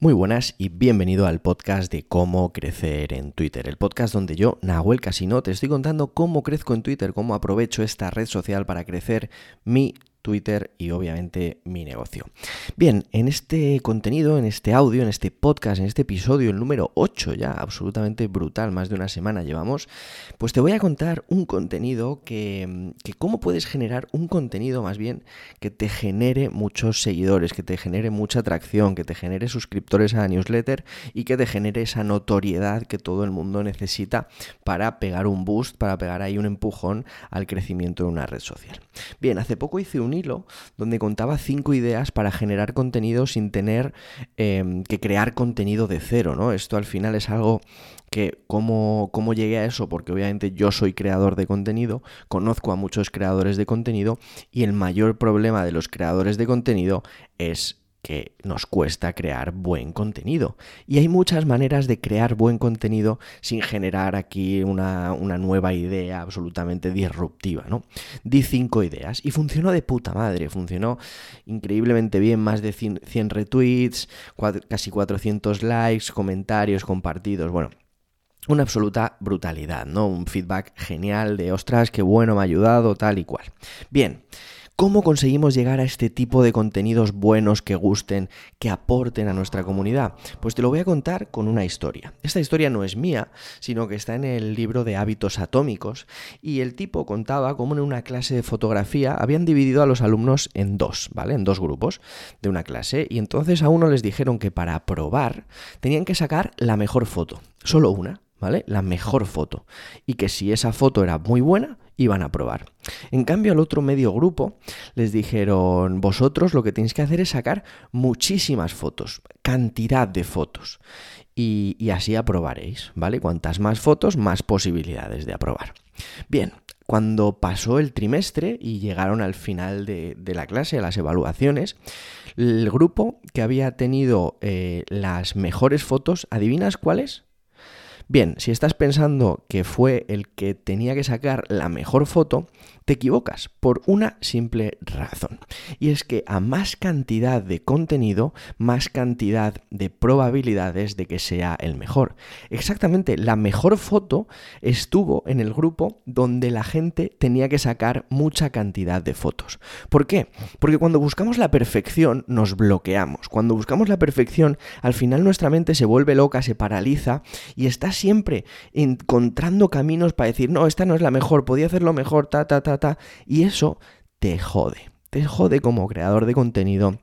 Muy buenas y bienvenido al podcast de cómo crecer en Twitter, el podcast donde yo, Nahuel Casino, te estoy contando cómo crezco en Twitter, cómo aprovecho esta red social para crecer mi Twitter y obviamente mi negocio. Bien, en este contenido, en este audio, en este podcast, en este episodio, el número 8 ya, absolutamente brutal, más de una semana llevamos, pues te voy a contar un contenido que, que cómo puedes generar un contenido más bien que te genere muchos seguidores, que te genere mucha atracción, que te genere suscriptores a la newsletter y que te genere esa notoriedad que todo el mundo necesita para pegar un boost, para pegar ahí un empujón al crecimiento de una red social. Bien, hace poco hice un hilo donde contaba cinco ideas para generar contenido sin tener em, que crear contenido de cero, ¿no? Esto al final es algo que cómo, cómo llegué a eso, porque obviamente yo soy creador de contenido, conozco a muchos creadores de contenido y el mayor problema de los creadores de contenido es que nos cuesta crear buen contenido. Y hay muchas maneras de crear buen contenido sin generar aquí una, nueva idea absolutamente disruptiva, ¿no? Di cinco ideas y funcionó de puta madre, funcionó increíblemente bien, más de 100, retweets, casi 400 likes, comentarios compartidos, bueno, una absoluta brutalidad, ¿no? Un feedback genial de, ostras, qué bueno, me ha ayudado, tal y cual. Bien. ¿Cómo conseguimos llegar a este tipo de contenidos buenos que gusten, que aporten a nuestra comunidad? Pues te lo voy a contar con una historia. Esta historia no es mía, sino que está en el libro de hábitos atómicos y el tipo contaba cómo en una clase de fotografía habían dividido a los alumnos en dos, ¿vale? En dos grupos de una clase y entonces a uno les dijeron que para probar tenían que sacar la mejor foto, solo una, ¿vale? La mejor foto. Y que si esa foto era muy buena, iban a probar. En cambio, al otro medio grupo les dijeron, vosotros lo que tenéis que hacer es sacar muchísimas fotos, cantidad de fotos. Y, así aprobaréis, ¿vale? Cuantas más fotos, más posibilidades de aprobar. Bien, cuando pasó el trimestre y llegaron al final de, la clase, a las evaluaciones, el grupo que había tenido eh, las mejores fotos, ¿adivinas cuáles? Bien, si estás pensando que fue el que tenía que sacar la mejor foto, te equivocas por una simple razón. Y es que a más cantidad de contenido, más cantidad de probabilidades de que sea el mejor. Exactamente, la mejor foto estuvo en el grupo donde la gente tenía que sacar mucha cantidad de fotos. ¿Por qué? Porque cuando buscamos la perfección nos bloqueamos. Cuando buscamos la perfección, al final nuestra mente se vuelve loca, se paraliza y está siempre encontrando caminos para decir, no, esta no es la mejor, podía hacerlo mejor, ta, ta, ta, y eso te jode. Te jode como creador de contenido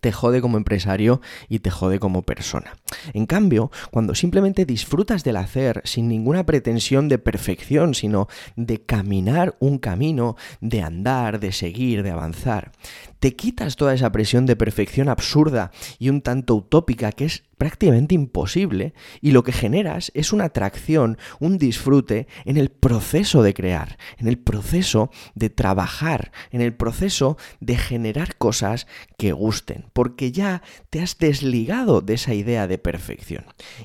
te jode como empresario y te jode como persona. En cambio, cuando simplemente disfrutas del hacer sin ninguna pretensión de perfección, sino de caminar un camino, de andar, de seguir, de avanzar, te quitas toda esa presión de perfección absurda y un tanto utópica que es prácticamente imposible y lo que generas es una atracción, un disfrute en el proceso de crear, en el proceso de trabajar, en el proceso de generar cosas que gusten, porque ya te has desligado de esa idea de perfección.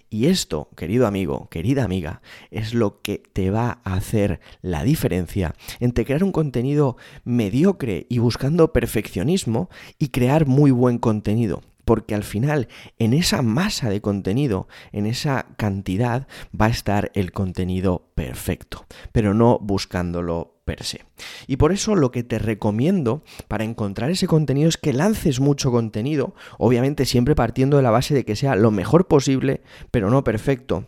Y esto, querido amigo, querida amiga, es lo que te va a hacer la diferencia entre crear un contenido mediocre y buscando perfeccionismo y crear muy buen contenido porque al final en esa masa de contenido, en esa cantidad, va a estar el contenido perfecto, pero no buscándolo per se. Y por eso lo que te recomiendo para encontrar ese contenido es que lances mucho contenido, obviamente siempre partiendo de la base de que sea lo mejor posible, pero no perfecto.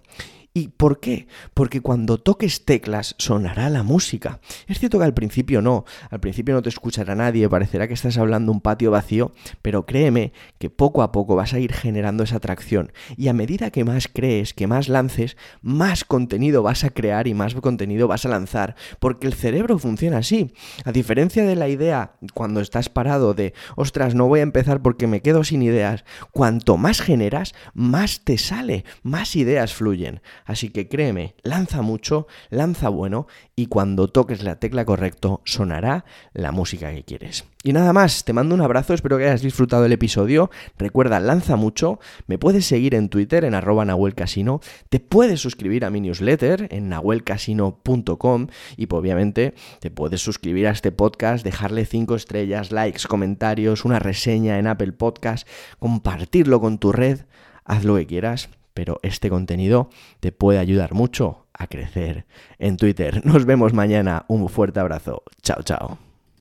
¿Y por qué? Porque cuando toques teclas sonará la música. Es cierto que al principio no, al principio no te escuchará nadie, parecerá que estás hablando un patio vacío, pero créeme que poco a poco vas a ir generando esa atracción y a medida que más crees, que más lances, más contenido vas a crear y más contenido vas a lanzar, porque el cerebro funciona así. A diferencia de la idea cuando estás parado de, ostras, no voy a empezar porque me quedo sin ideas, cuanto más generas, más te sale, más ideas fluyen. Así que créeme, lanza mucho, lanza bueno y cuando toques la tecla correcto sonará la música que quieres. Y nada más, te mando un abrazo, espero que hayas disfrutado el episodio. Recuerda, lanza mucho, me puedes seguir en Twitter en arroba nahuelcasino, te puedes suscribir a mi newsletter en nahuelcasino.com y pues, obviamente te puedes suscribir a este podcast, dejarle 5 estrellas, likes, comentarios, una reseña en Apple Podcast, compartirlo con tu red, haz lo que quieras, pero este contenido te puede ayudar mucho a crecer en Twitter. Nos vemos mañana, un fuerte abrazo, chao chao.